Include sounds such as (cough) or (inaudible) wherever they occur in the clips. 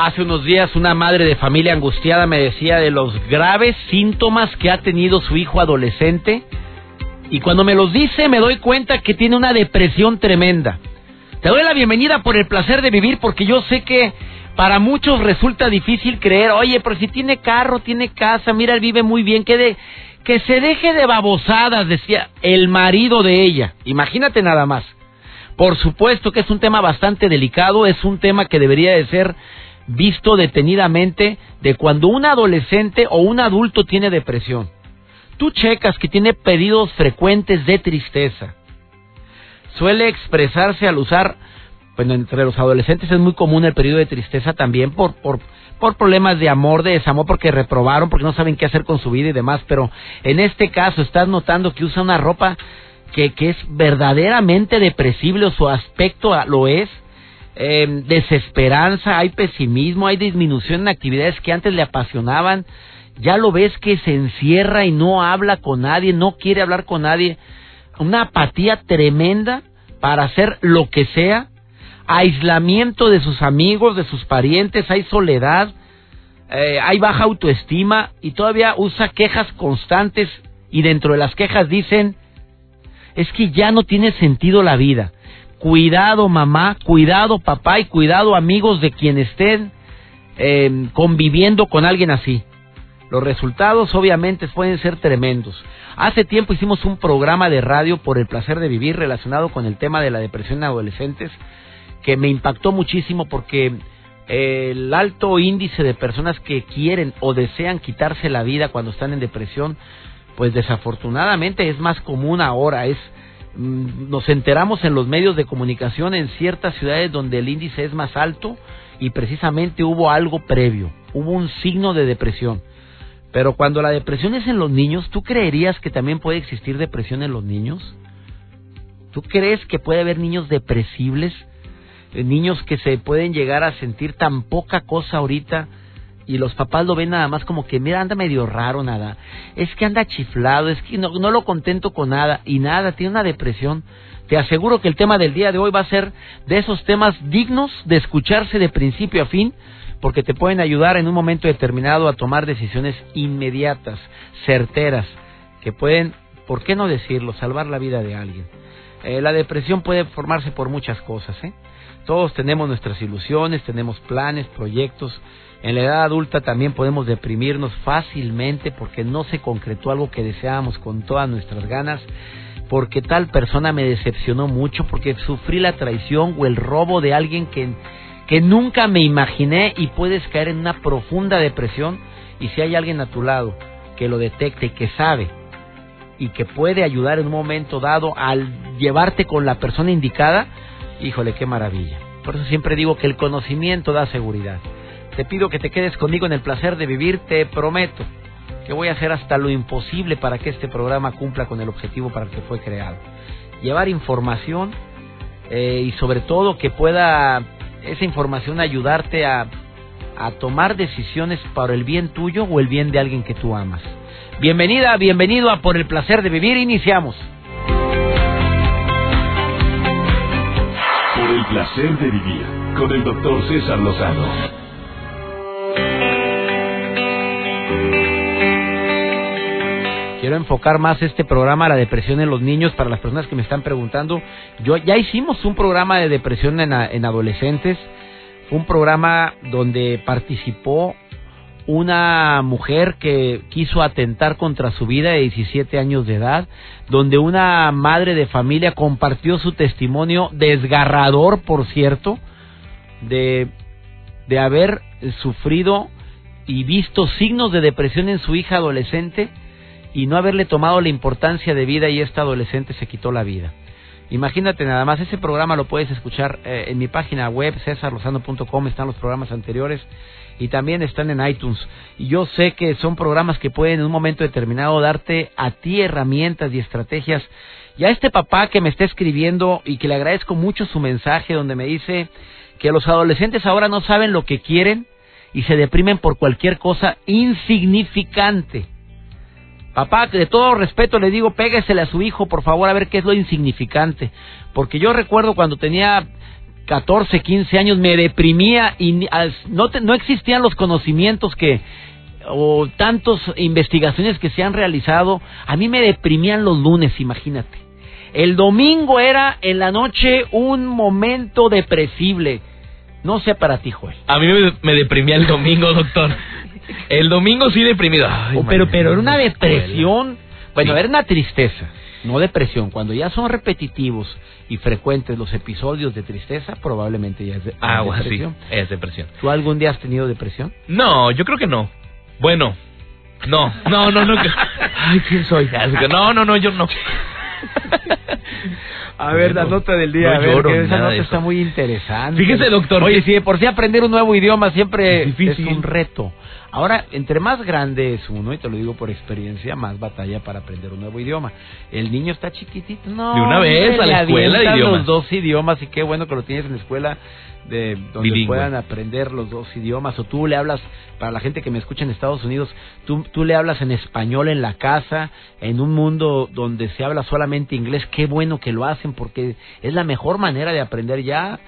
Hace unos días una madre de familia angustiada me decía de los graves síntomas que ha tenido su hijo adolescente y cuando me los dice me doy cuenta que tiene una depresión tremenda. Te doy la bienvenida por el placer de vivir porque yo sé que para muchos resulta difícil creer, oye, pero si tiene carro, tiene casa, mira, él vive muy bien, que, de, que se deje de babosadas, decía el marido de ella. Imagínate nada más. Por supuesto que es un tema bastante delicado, es un tema que debería de ser visto detenidamente de cuando un adolescente o un adulto tiene depresión. Tú checas que tiene pedidos frecuentes de tristeza. Suele expresarse al usar, bueno, entre los adolescentes es muy común el periodo de tristeza también por, por, por problemas de amor, de desamor, porque reprobaron, porque no saben qué hacer con su vida y demás. Pero en este caso estás notando que usa una ropa que, que es verdaderamente depresible o su aspecto lo es eh, desesperanza, hay pesimismo, hay disminución en actividades que antes le apasionaban. Ya lo ves que se encierra y no habla con nadie, no quiere hablar con nadie. Una apatía tremenda para hacer lo que sea. Aislamiento de sus amigos, de sus parientes, hay soledad, eh, hay baja autoestima y todavía usa quejas constantes y dentro de las quejas dicen, es que ya no tiene sentido la vida. Cuidado mamá, cuidado papá y cuidado amigos de quien estén em, conviviendo con alguien así. Los resultados obviamente pueden ser tremendos. Hace tiempo hicimos un programa de radio por el placer de vivir relacionado con el tema de la depresión en adolescentes que me impactó muchísimo porque el alto índice de personas que quieren o desean quitarse la vida cuando están en depresión, pues desafortunadamente es más común ahora, nos enteramos en los medios de comunicación en ciertas ciudades donde el índice es más alto y precisamente hubo algo previo, hubo un signo de depresión. Pero cuando la depresión es en los niños, ¿tú creerías que también puede existir depresión en los niños? ¿Tú crees que puede haber niños depresibles? Eh, niños que se pueden llegar a sentir tan poca cosa ahorita y los papás lo ven nada más como que, mira, anda medio raro, nada. Es que anda chiflado, es que no, no lo contento con nada y nada, tiene una depresión. Te aseguro que el tema del día de hoy va a ser de esos temas dignos de escucharse de principio a fin, porque te pueden ayudar en un momento determinado a tomar decisiones inmediatas, certeras, que pueden, ¿por qué no decirlo?, salvar la vida de alguien. Eh, la depresión puede formarse por muchas cosas, ¿eh? Todos tenemos nuestras ilusiones, tenemos planes, proyectos, en la edad adulta también podemos deprimirnos fácilmente porque no se concretó algo que deseábamos con todas nuestras ganas, porque tal persona me decepcionó mucho, porque sufrí la traición o el robo de alguien que, que nunca me imaginé y puedes caer en una profunda depresión. Y si hay alguien a tu lado que lo detecte y que sabe y que puede ayudar en un momento dado al llevarte con la persona indicada, híjole, qué maravilla. Por eso siempre digo que el conocimiento da seguridad. Te pido que te quedes conmigo en el placer de vivir, te prometo que voy a hacer hasta lo imposible para que este programa cumpla con el objetivo para el que fue creado. Llevar información eh, y sobre todo que pueda esa información ayudarte a, a tomar decisiones para el bien tuyo o el bien de alguien que tú amas. Bienvenida, bienvenido a Por el placer de vivir, iniciamos. Placer de vivir con el doctor César Lozano. Quiero enfocar más este programa a la depresión en los niños para las personas que me están preguntando. Yo ya hicimos un programa de depresión en, en adolescentes. Fue un programa donde participó una mujer que quiso atentar contra su vida de 17 años de edad, donde una madre de familia compartió su testimonio desgarrador, por cierto, de, de haber sufrido y visto signos de depresión en su hija adolescente y no haberle tomado la importancia de vida y esta adolescente se quitó la vida. Imagínate nada más, ese programa lo puedes escuchar eh, en mi página web, cesarlosano.com, están los programas anteriores y también están en iTunes. Y yo sé que son programas que pueden en un momento determinado darte a ti herramientas y estrategias. Y a este papá que me está escribiendo y que le agradezco mucho su mensaje donde me dice que los adolescentes ahora no saben lo que quieren y se deprimen por cualquier cosa insignificante. Papá, de todo respeto le digo, péguesele a su hijo, por favor, a ver qué es lo insignificante. Porque yo recuerdo cuando tenía 14, 15 años, me deprimía y no, no existían los conocimientos que o tantas investigaciones que se han realizado. A mí me deprimían los lunes, imagínate. El domingo era en la noche un momento depresible. No sé para ti, Joel. A mí me, me deprimía el domingo, doctor. El domingo sí deprimido. pero, pero era una depresión. Bueno, era una tristeza, no depresión. Cuando ya son repetitivos y frecuentes los episodios de tristeza, probablemente ya es, de, ah, depresión. Sí, es depresión. ¿Tú algún día has tenido depresión? No, yo creo que no. Bueno, no, no, no, no. (laughs) Ay, ¿quién soy? No, no, no, yo no. (laughs) A ver, la nota del día, a ver, que esa nota está muy interesante. Fíjese, doctor. Oye, si de por sí aprender un nuevo idioma siempre es, un reto. Ahora, entre más grande es uno, y te lo digo por experiencia, más batalla para aprender un nuevo idioma. El niño está chiquitito, no. De una vez a la escuela de idiomas. los dos idiomas, y qué bueno que lo tienes en la escuela de donde puedan aprender los dos idiomas o tú le hablas para la gente que me escucha en Estados Unidos tú tú le hablas en español en la casa en un mundo donde se habla solamente inglés qué bueno que lo hacen porque es la mejor manera de aprender ya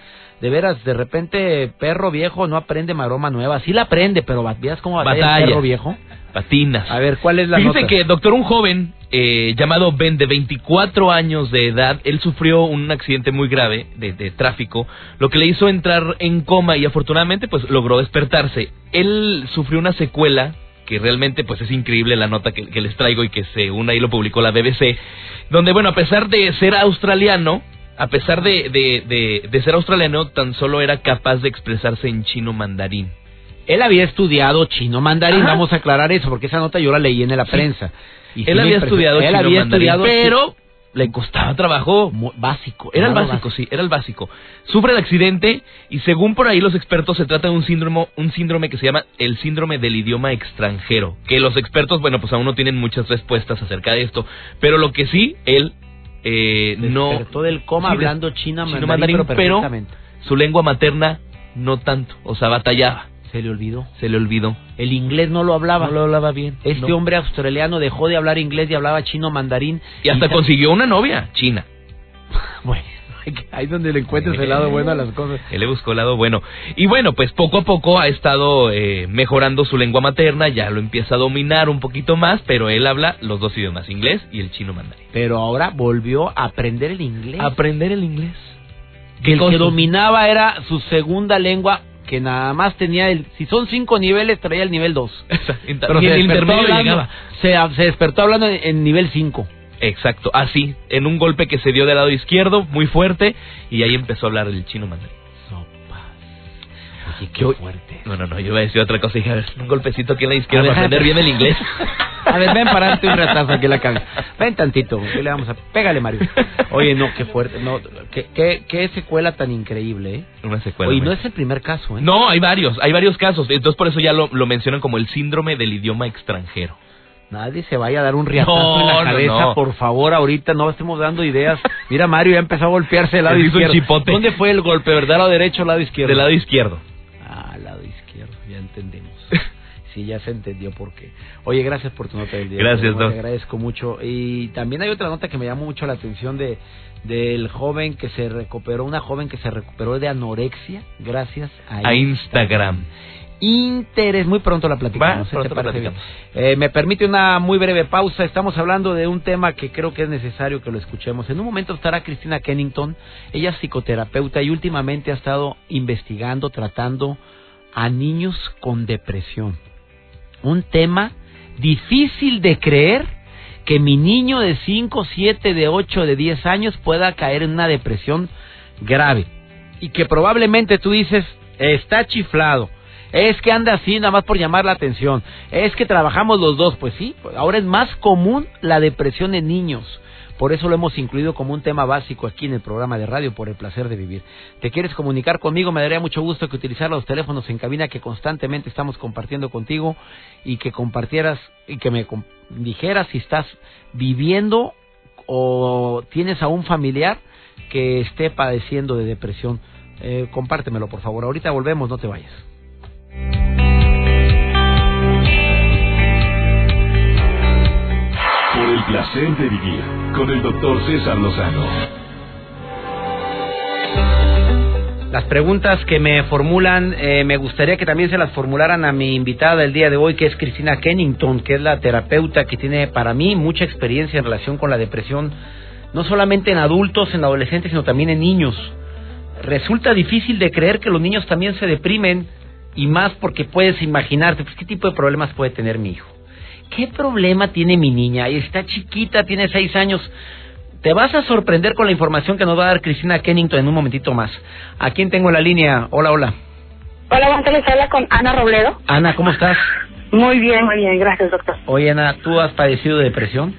de veras, de repente, perro viejo no aprende maroma nueva. Sí la aprende, pero ¿veas cómo batalla, el perro viejo? Patinas. A ver, ¿cuál es la que, doctor, un joven eh, llamado Ben, de 24 años de edad, él sufrió un accidente muy grave de, de, tráfico, lo que le hizo entrar en coma y afortunadamente, pues, logró despertarse. Él sufrió una secuela que realmente pues es increíble la nota que, que les traigo y que según ahí lo publicó la BBC, donde bueno, a pesar de ser australiano, a pesar de, de, de, ser australiano, tan solo era capaz de expresarse en chino mandarín. Él había estudiado chino mandarín, vamos a aclarar eso, porque esa nota yo la leí en la prensa. Y él había estudiado él había estudiado pero le costaba trabajo básico. Era el básico, sí, era el básico. Sufre el accidente y según por ahí los expertos se trata de un síndrome, un síndrome que se llama el síndrome del idioma extranjero. Que los expertos, bueno, pues aún no tienen muchas respuestas acerca de esto. Pero lo que sí, él eh, no todo el coma hablando chino mandarín, pero, su lengua materna no tanto, o sea, batallaba. Se le olvidó. Se le olvidó. El inglés no lo hablaba. No lo hablaba bien. Este hombre australiano dejó de hablar inglés y hablaba chino mandarín. Y hasta consiguió una novia china. (laughs) bueno. Ahí donde le encuentres el lado bueno a las cosas. Él le buscó el lado bueno. Y bueno, pues poco a poco ha estado eh, mejorando su lengua materna, ya lo empieza a dominar un poquito más, pero él habla los dos idiomas, inglés y el chino mandarín. Pero ahora volvió a aprender el inglés. Aprender el inglés. Que el que dominaba era su segunda lengua que nada más tenía el, si son cinco niveles, traía el nivel dos. Pero se, despertó hablando, se, se despertó hablando en nivel cinco. Exacto, así, en un golpe que se dio del lado izquierdo, muy fuerte, y ahí empezó a hablar el chino mandarín. Oye, qué fuerte. No, no, no, yo iba a decir otra cosa. Dije, a ver, un golpecito aquí en la izquierda para aprender bien el inglés. (laughs) a ver, ven, pararte un retazo aquí en la cabeza. Ven tantito, ¿qué le vamos a...? Pégale, Mario. Oye, no, qué fuerte. No, qué, qué, qué secuela tan increíble, ¿eh? Una secuela. Oye, no es el primer caso, ¿eh? No, hay varios, hay varios casos. Entonces, por eso ya lo, lo mencionan como el síndrome del idioma extranjero. Nadie se vaya a dar un riatazo en la cabeza, por favor, ahorita no estemos dando ideas. Mira, Mario ya empezó a golpearse del lado (laughs) izquierdo. ¿Dónde fue el golpe, verdad, lado derecho o lado izquierdo? Del lado izquierdo. Entendemos. (laughs) sí, ya se entendió por qué. Oye, gracias por tu nota del día. Gracias, Te agradezco mucho. Y también hay otra nota que me llamó mucho la atención de del joven que se recuperó, una joven que se recuperó de anorexia gracias a, Instagram interés. Muy pronto la platicamos. Eh, me permite una muy breve pausa. Estamos hablando de un tema que creo que es necesario que lo escuchemos. En un momento estará Cristina Kennington. Ella es psicoterapeuta y últimamente ha estado investigando, tratando a niños con depresión. Un tema difícil de creer que mi niño de 5, 7, de 8, de 10 años pueda caer en una depresión grave. Y que probablemente tú dices, está chiflado es que anda así nada más por llamar la atención. Es que trabajamos los dos. Pues sí, ahora es más común la depresión en niños. Por eso lo hemos incluido como un tema básico aquí en el programa de radio por el placer de vivir. ¿Te quieres comunicar conmigo? Me daría mucho gusto que utilizar los teléfonos en cabina que constantemente estamos compartiendo contigo y que compartieras y que me dijeras si estás viviendo o tienes a un familiar que esté padeciendo de depresión. Eh, compártemelo, por favor. Ahorita volvemos, no te vayas. Placer de vivir con el doctor César Lozano. Las preguntas que me formulan, eh, me gustaría que también se las formularan a mi invitada del día de hoy, que es Cristina Kennington, que es la terapeuta que tiene para mí mucha experiencia en relación con la depresión, no solamente en adultos, en adolescentes, sino también en niños. Resulta difícil de creer que los niños también se deprimen y más porque puedes imaginarte, pues, ¿qué tipo de problemas puede tener mi hijo? ¿Qué problema tiene mi niña? Está chiquita, tiene seis años. Te vas a sorprender con la información que nos va a dar Cristina Kennington en un momentito más. ¿A quién tengo en la línea? Hola, hola. Hola, tardes. Habla con Ana Robledo. Ana, ¿cómo estás? Muy bien, muy bien. Gracias, doctor. Oye, Ana, ¿tú has padecido de depresión?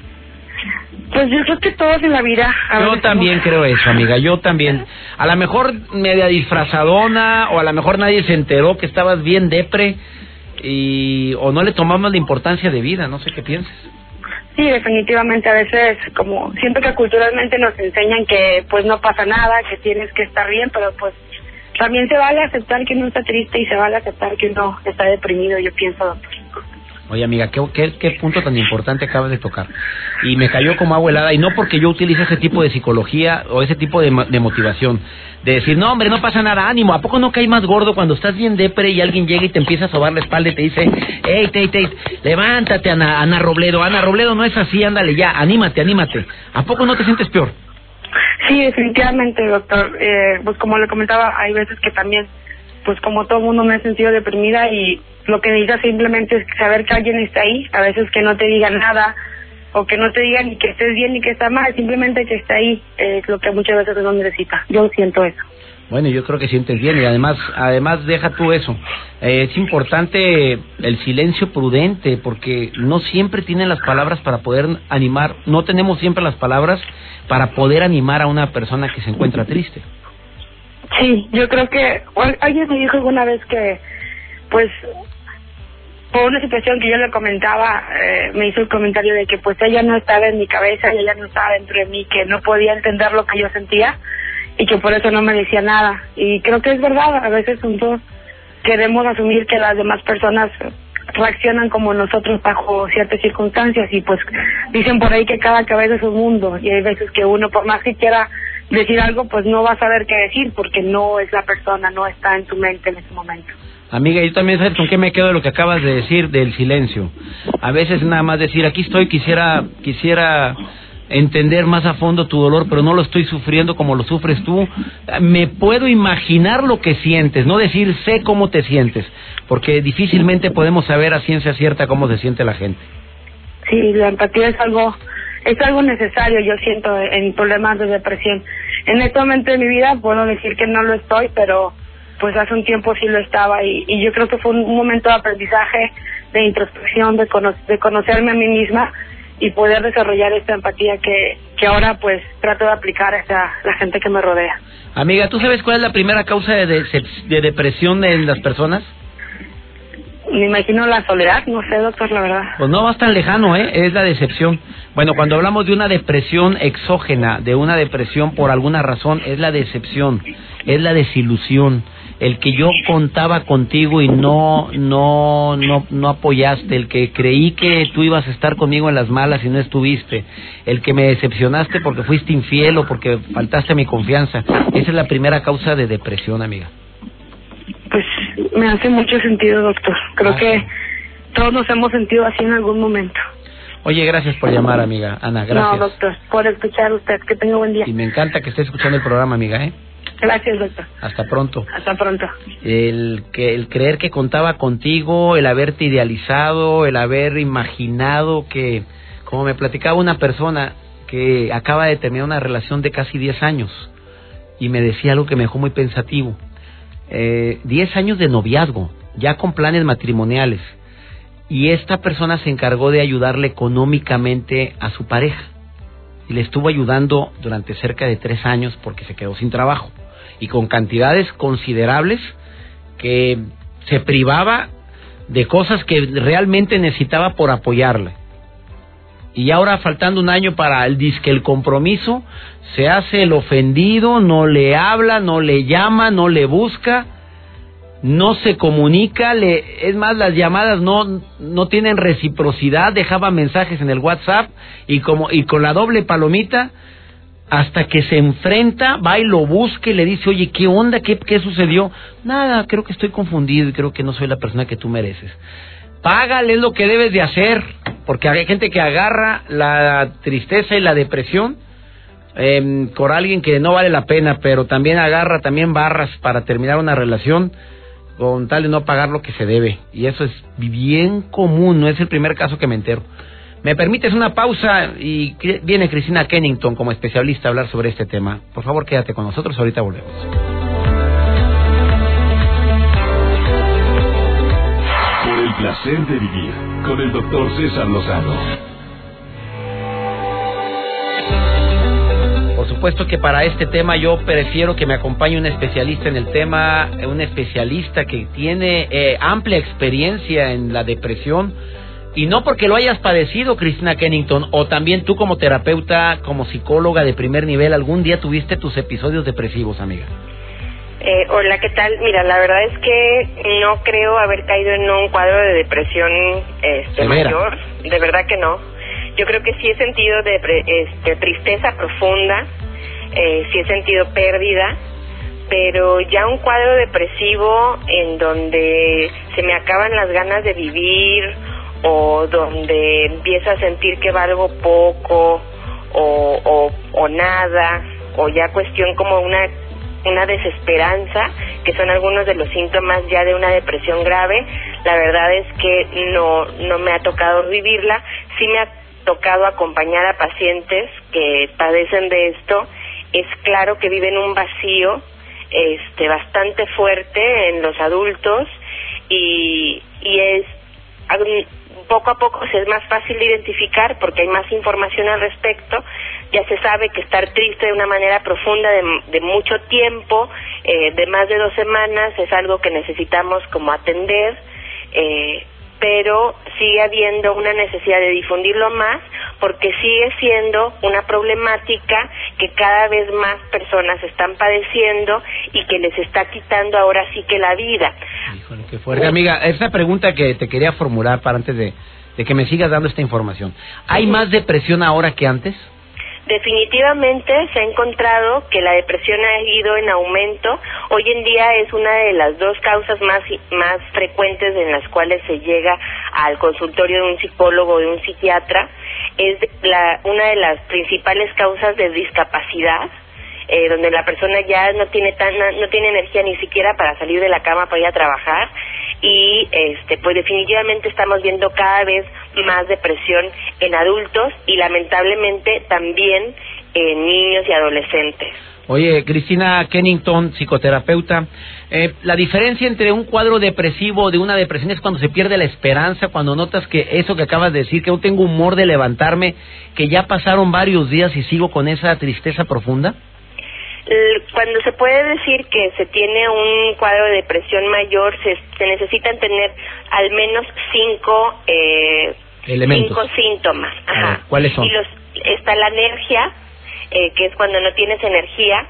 Pues yo creo que todos en la vida. Yo también creo eso, amiga. Yo también. A lo mejor media disfrazadona o a lo mejor nadie se enteró que estabas bien depre y o no le tomamos la importancia de vida. No sé qué piensas. Sí, definitivamente a veces como siento que culturalmente nos enseñan que pues no pasa nada, que tienes que estar bien, pero pues también se vale aceptar que uno está triste y se vale aceptar que uno está deprimido, yo pienso, doctor. Oye, amiga, ¿qué, punto tan importante acabas de tocar. Y me cayó como agua helada, y no porque yo utilice ese tipo de psicología o ese tipo de, de motivación. De decir, no, hombre, no pasa nada, ánimo. ¿A poco no cae más gordo cuando estás bien depre y alguien llega y te empieza a sobar la espalda y te dice, hey, hey, hey, levántate, Ana, Ana Robledo. Ana Robledo no es así, ándale ya, anímate, anímate. ¿A poco no te sientes peor? Sí, definitivamente, doctor. Eh, pues como le comentaba, hay veces que también, pues como todo mundo me he sentido deprimida y lo que necesitas simplemente es saber que alguien está ahí, a veces que no te digan nada o que no te digan ni que estés bien ni que está mal, simplemente que está ahí, es lo que muchas veces uno necesita. Yo siento eso. Bueno, yo creo que sientes bien y además, además deja tú eso. Eh, es importante el silencio prudente porque no siempre tienen las palabras para poder animar, no tenemos siempre las palabras para poder animar a una persona que se encuentra triste. Sí, yo creo que alguien me dijo alguna vez que, pues, por una situación que yo le comentaba, eh, me hizo el comentario de que pues ella no estaba en mi cabeza y ella no estaba dentro de mí, que no podía entender lo que yo sentía y que por eso no me decía nada. Y creo que es verdad, a veces nosotros queremos asumir que las demás personas reaccionan como nosotros bajo ciertas circunstancias y pues dicen por ahí que cada cabeza es un mundo y hay veces que uno por más que quiera decir algo pues no va a saber qué decir porque no es la persona, no está en tu mente en ese momento. Amiga, yo también sabes con qué me quedo de lo que acabas de decir del silencio. A veces nada más decir, aquí estoy, quisiera, quisiera entender más a fondo tu dolor, pero no lo estoy sufriendo como lo sufres tú. Me puedo imaginar lo que sientes, no decir sé cómo te sientes, porque difícilmente podemos saber a ciencia cierta cómo se siente la gente. Sí, la empatía es algo es algo necesario, yo siento, en problemas de depresión. En este momento de mi vida puedo decir que no lo estoy, pero pues hace un tiempo sí lo estaba y, y yo creo que fue un, momento de aprendizaje, de introspección, de, de conocerme a mí misma y poder desarrollar esta empatía que, que ahora pues trato de aplicar a la gente que me rodea. Amiga, ¿tú sabes cuál es la primera causa de, de, depresión en las personas? Me imagino la soledad, no sé, doctor, la verdad. Pues no vas tan lejano, ¿eh? Es la decepción. Bueno, cuando hablamos de una depresión exógena, de una depresión por alguna razón, es la decepción, es la desilusión el que yo contaba contigo y no no no no apoyaste, el que creí que tú ibas a estar conmigo en las malas y no estuviste, el que me decepcionaste porque fuiste infiel o porque faltaste a mi confianza. Esa es la primera causa de depresión, amiga. Pues me hace mucho sentido, doctor. Creo ah, que todos nos hemos sentido así en algún momento. Oye, gracias por llamar, amiga. Ana, gracias. No, doctor, por escuchar usted. Que tenga buen día. Y me encanta que esté escuchando el programa, amiga, ¿eh? Gracias, doctor. Hasta pronto. Hasta pronto. El, que, el creer que contaba contigo, el haberte idealizado, el haber imaginado que, como me platicaba una persona que acaba de terminar una relación de casi 10 años y me decía algo que me dejó muy pensativo. Eh, 10 años de noviazgo, ya con planes matrimoniales. Y esta persona se encargó de ayudarle económicamente a su pareja y le estuvo ayudando durante cerca de tres años porque se quedó sin trabajo y con cantidades considerables que se privaba de cosas que realmente necesitaba por apoyarle. Y ahora faltando un año para el disque el compromiso, se hace el ofendido, no le habla, no le llama, no le busca, no se comunica, le, es más las llamadas no no tienen reciprocidad, dejaba mensajes en el WhatsApp y como y con la doble palomita hasta que se enfrenta, va y lo busca y le dice, oye, ¿qué onda? ¿Qué, ¿Qué sucedió? Nada, creo que estoy confundido y creo que no soy la persona que tú mereces. Págale lo que debes de hacer, porque hay gente que agarra la tristeza y la depresión eh, por alguien que no vale la pena, pero también agarra también barras para terminar una relación con tal de no pagar lo que se debe. Y eso es bien común, no es el primer caso que me entero. ¿Me permites una pausa? Y viene Cristina Kennington como especialista a hablar sobre este tema. Por favor, quédate con nosotros, ahorita volvemos. Por el placer de vivir con el doctor César Lozano. Por supuesto que para este tema yo prefiero que me acompañe un especialista en el tema, un especialista que tiene eh, amplia experiencia en la depresión y no porque lo hayas padecido, Cristina Kennington, o también tú como terapeuta, como psicóloga de primer nivel, algún día tuviste tus episodios depresivos, amiga. Eh, hola, ¿qué tal? Mira, la verdad es que no creo haber caído en un cuadro de depresión este, mayor. De verdad que no. Yo creo que sí he sentido de, este, tristeza profunda, eh, sí he sentido pérdida, pero ya un cuadro depresivo en donde se me acaban las ganas de vivir o donde empiezo a sentir que valgo poco o, o, o nada o ya cuestión como una una desesperanza, que son algunos de los síntomas ya de una depresión grave. La verdad es que no, no me ha tocado vivirla, sí me ha tocado acompañar a pacientes que padecen de esto. Es claro que viven un vacío este bastante fuerte en los adultos y, y es poco a poco se es más fácil de identificar porque hay más información al respecto. Ya se sabe que estar triste de una manera profunda de, mucho tiempo, eh, de más de dos semanas, es algo que necesitamos como atender. Eh, pero sigue habiendo una necesidad de difundirlo más porque sigue siendo una problemática que cada vez más personas están padeciendo y que les está quitando ahora sí que la vida. Híjole, qué fuerte. Amiga, esa pregunta que te quería formular para antes de, de que me sigas dando esta información. ¿Hay más depresión ahora que antes? Definitivamente se ha encontrado que la depresión ha ido en aumento. Hoy en día es una de las dos causas más, más frecuentes en las cuales se llega al consultorio de un psicólogo o de un psiquiatra. Es una de las principales causas de discapacidad. Eh, donde la persona ya no tiene tan, no tiene energía ni siquiera para salir de la cama para ir a trabajar y este pues definitivamente estamos viendo cada vez más depresión en adultos y lamentablemente también en niños y adolescentes. Oye, Cristina Kennington, psicoterapeuta, eh, la diferencia entre un cuadro depresivo de una depresión es cuando se pierde la esperanza, cuando notas que eso que acabas de decir, que yo tengo humor de levantarme, que ya pasaron varios días y sigo con esa tristeza profunda. Cuando se puede decir que se tiene un cuadro de depresión mayor, se, se necesitan tener al menos cinco, eh, cinco síntomas. Ajá. ¿Cuáles son? Y los, está la alergia, eh, que es cuando no tienes energía.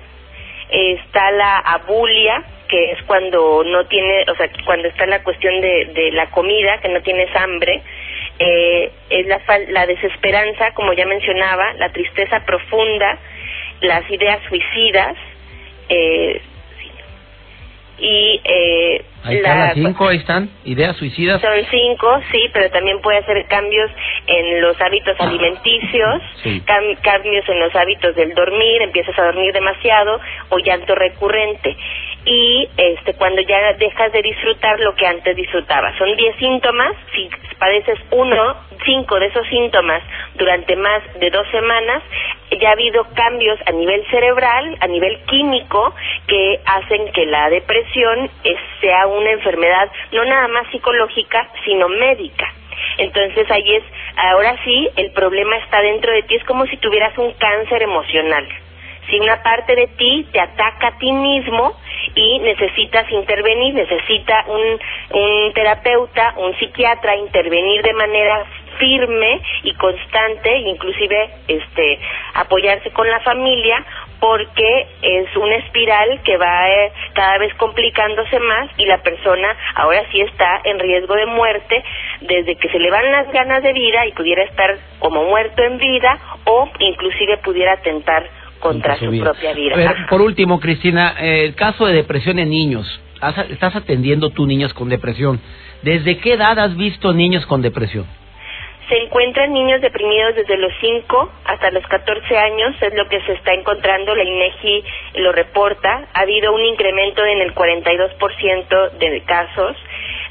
Está la abulia, que es cuando no tiene, o sea, cuando está la cuestión de, de la comida, que no tienes hambre. Eh, es la, la desesperanza, como ya mencionaba, la tristeza profunda, las ideas suicidas eh, y eh, ahí están las cinco, ahí están, ideas suicidas. Son cinco, sí, pero también puede hacer cambios en los hábitos ah. alimenticios, cambios en los hábitos del dormir, empiezas a dormir demasiado o llanto recurrente. Y este cuando ya dejas de disfrutar lo que antes disfrutabas. Son diez síntomas, si padeces uno, cinco de esos síntomas durante más de dos semanas, ya ha habido cambios a nivel cerebral, a nivel químico, que hacen que la depresión sea una enfermedad no nada más psicológica, sino médica. Entonces ahí es, ahora sí, el problema está dentro de ti, es como si tuvieras un cáncer emocional. Si una parte de ti te ataca a ti mismo y necesitas intervenir, necesita un, un terapeuta, un psiquiatra intervenir de manera firme y constante, inclusive este apoyarse con la familia porque es una espiral que va eh, cada vez complicándose más y la persona ahora sí está en riesgo de muerte desde que se le van las ganas de vida y pudiera estar como muerto en vida o inclusive pudiera atentar contra, su, propia vida. por último, Cristina, el caso de depresión en niños. Estás atendiendo tú niños con depresión. ¿Desde qué edad has visto niños con depresión? Se encuentran niños deprimidos desde los 5 hasta los 14 años, es lo que se está encontrando, la INEGI lo reporta. Ha habido un incremento en el 42% de casos.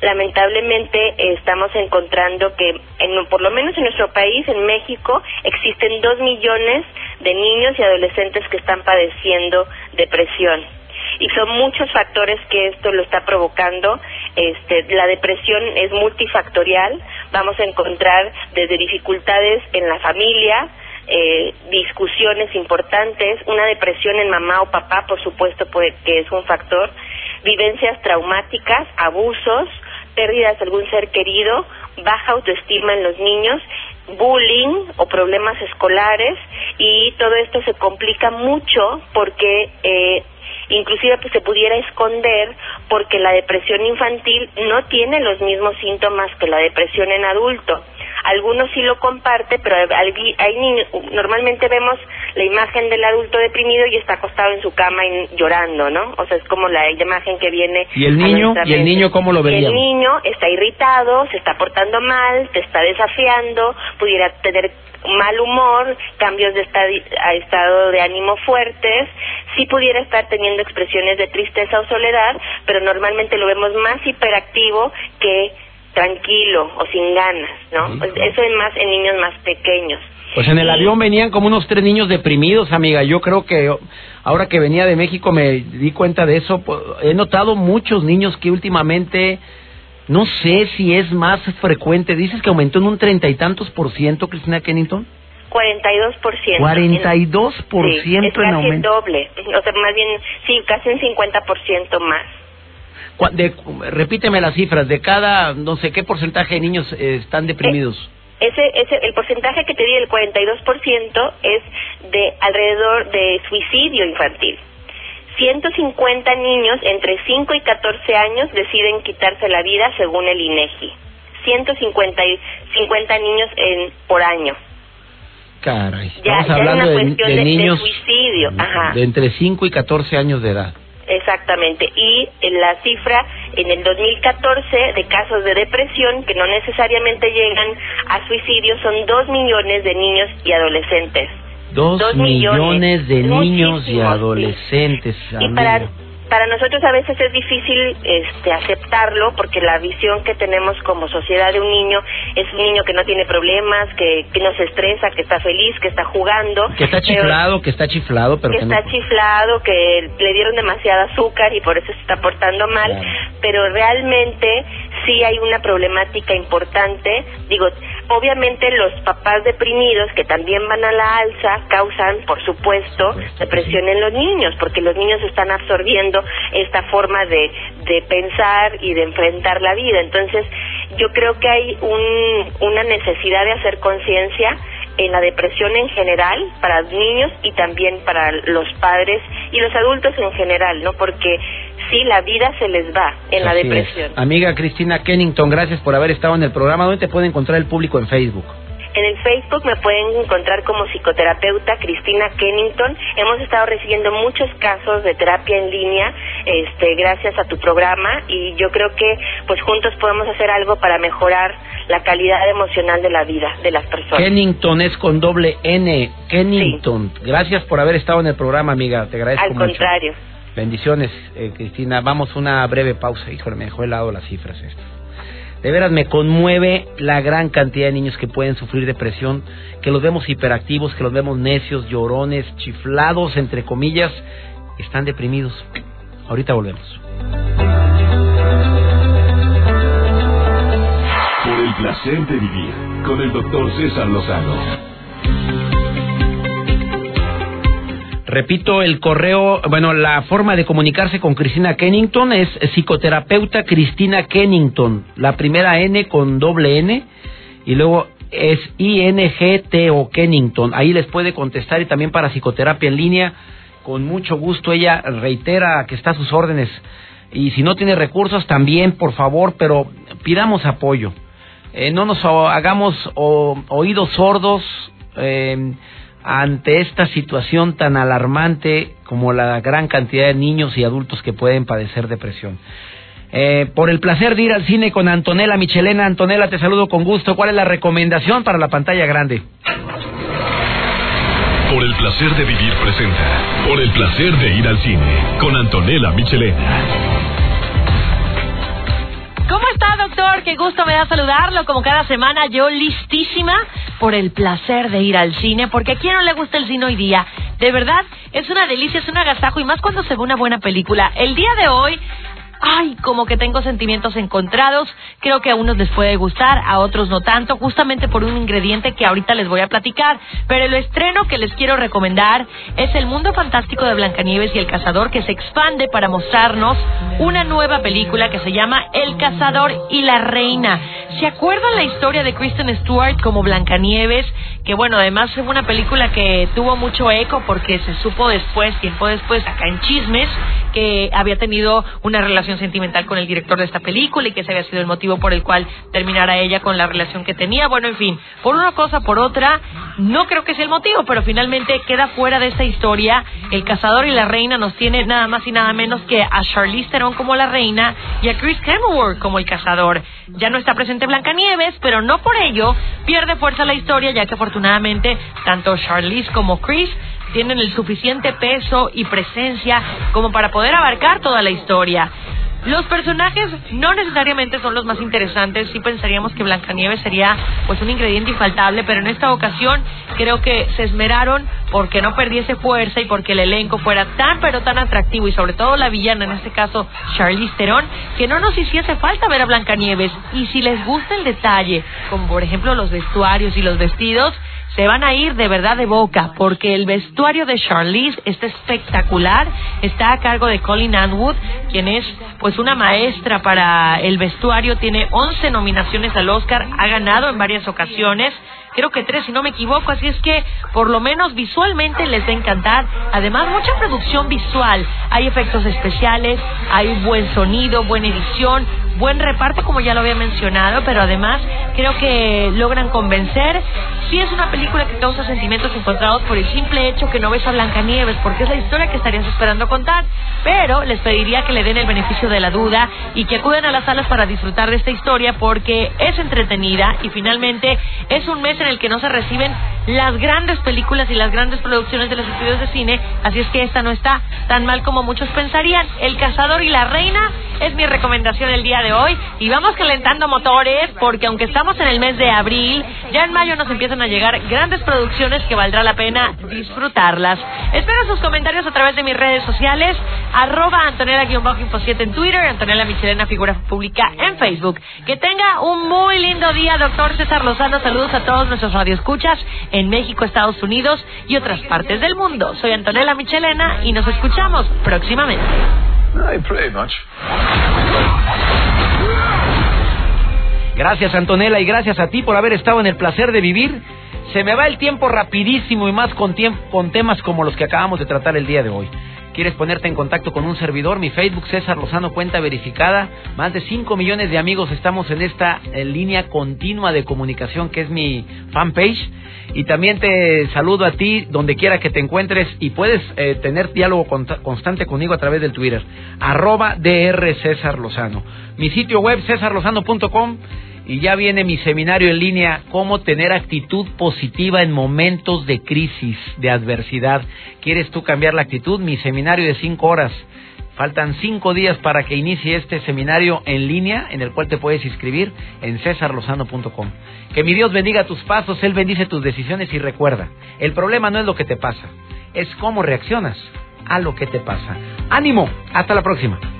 Lamentablemente estamos encontrando que, en, por lo menos en nuestro país, en México, existen 2 millones de niños y adolescentes que están padeciendo depresión y son muchos factores que esto lo está provocando. Este, la depresión es multifactorial, vamos a encontrar desde dificultades en la familia, eh, discusiones importantes, una depresión en mamá o papá, por supuesto, que es un factor, vivencias traumáticas, abusos, pérdidas de algún ser querido, baja autoestima en los niños bullying o problemas escolares y todo esto se complica mucho porque eh, inclusive pues se pudiera esconder porque la depresión infantil no tiene los mismos síntomas que la depresión en adulto. Algunos sí lo comparten, pero hay, hay niños, normalmente vemos la imagen del adulto deprimido y está acostado en su cama y llorando, ¿no? O sea, es como la imagen que viene. ¿Y el niño? ¿Y el niño cómo lo vería? El niño está irritado, se está portando mal, te está desafiando, pudiera tener mal humor, cambios de estado de ánimo fuertes, sí pudiera estar teniendo expresiones de tristeza o soledad, pero normalmente lo vemos más hiperactivo que tranquilo o sin ganas, ¿no? Pues eso es más en niños más pequeños. Pues en el avión venían como unos tres niños deprimidos, amiga. Yo creo que ahora que venía de México me di cuenta de eso. He notado muchos niños que últimamente no sé si es más frecuente. Dices que aumentó en un treinta y tantos por ciento, Cristina Kennington. 42 por ciento. 42 por ciento en aumento. doble. O sea, más bien, sí, casi un 50 por ciento más. De, repíteme las cifras. De cada, no sé qué porcentaje de niños eh, están deprimidos. Eh, ese, ese, el porcentaje que te di, el 42 por ciento, es de alrededor de suicidio infantil. 150 niños entre 5 y 14 años deciden quitarse la vida según el INEGI. 150 50 niños en, por año. Caray, estamos hablando de, niños de suicidio, de entre 5 y 14 años de edad. Exactamente. Y en la cifra en el 2014 de casos de depresión que no necesariamente llegan a suicidio son 2 millones de niños y adolescentes. Dos, millones, de niños y adolescentes. Y para, para nosotros a veces es difícil este, aceptarlo porque la visión que tenemos como sociedad de un niño es un niño que no tiene problemas, que, que no se estresa, que está feliz, que está jugando. Que está chiflado, que está chiflado, pero que, está chiflado, que le dieron demasiada azúcar y por eso se está portando mal. Pero realmente sí hay una problemática importante. Digo, obviamente los papás deprimidos que también van a la alza causan, por supuesto, depresión en los niños, porque los niños están absorbiendo esta forma de, de pensar y de enfrentar la vida. Entonces, yo creo que hay un, una necesidad de hacer conciencia en la depresión en general para niños y también para los padres y los adultos en general, ¿no? Porque sí, la vida se les va en la depresión. Amiga Cristina Kennington, gracias por haber estado en el programa. ¿Dónde te puede encontrar el público en Facebook? En el Facebook me pueden encontrar como psicoterapeuta Cristina Kennington. Hemos estado recibiendo muchos casos de terapia en línea, este, gracias a tu programa y yo creo que pues juntos podemos hacer algo para mejorar la calidad emocional de la vida de las personas. Kennington es con doble N, Kennington. Gracias por haber estado en el programa, amiga. Te agradezco Al contrario. Bendiciones, eh, Cristina. Vamos una breve pausa. Híjole, me dejó helado las cifras estas. De veras me conmueve la gran cantidad de niños que pueden sufrir depresión, que los vemos hiperactivos, que los vemos necios, llorones, chiflados, entre comillas, están deprimidos. Ahorita volvemos. placer de vivir con el doctor César Lozano. Repito, el correo, bueno, la forma de comunicarse con Cristina Kennington es psicoterapeuta Cristina Kennington, la primera N con doble N y luego es INGT o Kennington. Ahí les puede contestar y también para psicoterapia en línea. Con mucho gusto ella reitera que está a sus órdenes. Y si no tiene recursos, también, por favor, pero pidamos apoyo. Eh, no nos hagamos oídos sordos eh, ante esta situación tan alarmante como la gran cantidad de niños y adultos que pueden padecer depresión. Eh, por el placer de ir al cine con Antonella Michelena. Antonella, te saludo con gusto. ¿Cuál es la recomendación para la pantalla grande? Por el placer de vivir presenta. Por el placer de ir al cine con Antonella Michelena. ¿Cómo está, doctor? Qué gusto me da saludarlo. Como cada semana, yo listísima por el placer de ir al cine, porque a quién no le gusta el cine hoy día. De verdad, es una delicia, es un agasajo y más cuando se ve una buena película. El día de hoy ay, como que tengo sentimientos encontrados. Creo que a unos les puede gustar, a otros no tanto, justamente por un ingrediente que ahorita les voy a platicar. Pero el estreno que les quiero recomendar es El mundo fantástico de Blancanieves y el cazador que se expande para mostrarnos una nueva película que se llama El cazador y la reina. ¿Se acuerdan la historia de Kristen Stewart como Blancanieves? Que bueno, además fue una película que tuvo mucho eco porque se supo después, tiempo después, acá en Chismes, que había tenido una relación sentimental con el director de esta película y que ese había sido el motivo por el cual terminara ella con la relación que tenía. Bueno, en fin, por una cosa, por otra, no creo que sea el motivo, pero finalmente queda fuera de esta historia. El cazador y la reina nos tiene nada más y nada menos que a Charlize Theron como la reina y a Chris Hemsworth como el cazador. Ya no está presente Blancanieves, pero no por ello pierde fuerza la historia, ya que afortunadamente tanto Charlize como Chris tienen el suficiente peso y presencia como para poder abarcar toda la historia. Los personajes no necesariamente son los más interesantes, sí pensaríamos que Blancanieves sería pues un ingrediente infaltable, pero en esta ocasión creo que se esmeraron porque no perdiese fuerza y porque el elenco fuera tan pero tan atractivo y sobre todo la villana, en este caso Charlize Theron, que no nos hiciese falta ver a Blancanieves y si les gusta el detalle, como por ejemplo los vestuarios y los vestidos, se van a ir de verdad de boca, porque el vestuario de Charlize está espectacular, está a cargo de Colin Anwood, quien es pues una maestra para el vestuario, tiene 11 nominaciones al Oscar, ha ganado en varias ocasiones, creo que tres si no me equivoco, así es que por lo menos visualmente les va a encantar. Además, mucha producción visual, hay efectos especiales, hay buen sonido, buena edición, buen reparto como ya lo había mencionado, pero además creo que logran convencer. Sí es una película que causa sentimientos encontrados por el simple hecho que no ves a Blancanieves, porque es la historia que estarías esperando contar, pero les pediría que le den el beneficio de la duda y que acuden a las salas para disfrutar de esta historia porque es entretenida y finalmente es un mes en el que no se reciben las grandes películas y las grandes producciones de los estudios de cine, así es que esta no está tan mal como muchos pensarían. El cazador y la reina es mi recomendación el día de hoy y vamos calentando motores porque aunque estamos en el mes de abril, ya en mayo nos empiezan a llegar grandes producciones que valdrá la pena disfrutarlas. Espero sus comentarios a través de mis redes sociales, arroba Antonella-7 en Twitter, Antonella Michelena, figura pública en Facebook. Que tenga un muy lindo día, doctor César Lozano. Saludos a todos nuestros radioescuchas en México, Estados Unidos y otras partes del mundo. Soy Antonella Michelena y nos escuchamos próximamente. Gracias Antonella y gracias a ti por haber estado en el placer de vivir. Se me va el tiempo rapidísimo y más con, con temas como los que acabamos de tratar el día de hoy. ¿Quieres ponerte en contacto con un servidor? Mi Facebook César Lozano cuenta verificada. Más de 5 millones de amigos estamos en esta línea continua de comunicación que es mi fanpage. Y también te saludo a ti donde quiera que te encuentres y puedes eh, tener diálogo constante conmigo a través del Twitter. Arroba DR César Lozano. Mi sitio web cesarlozano.com y ya viene mi seminario en línea, cómo tener actitud positiva en momentos de crisis, de adversidad. ¿Quieres tú cambiar la actitud? Mi seminario de cinco horas. Faltan cinco días para que inicie este seminario en línea en el cual te puedes inscribir en cesarlozano.com. Que mi Dios bendiga tus pasos, Él bendice tus decisiones y recuerda, el problema no es lo que te pasa, es cómo reaccionas a lo que te pasa. Ánimo, hasta la próxima.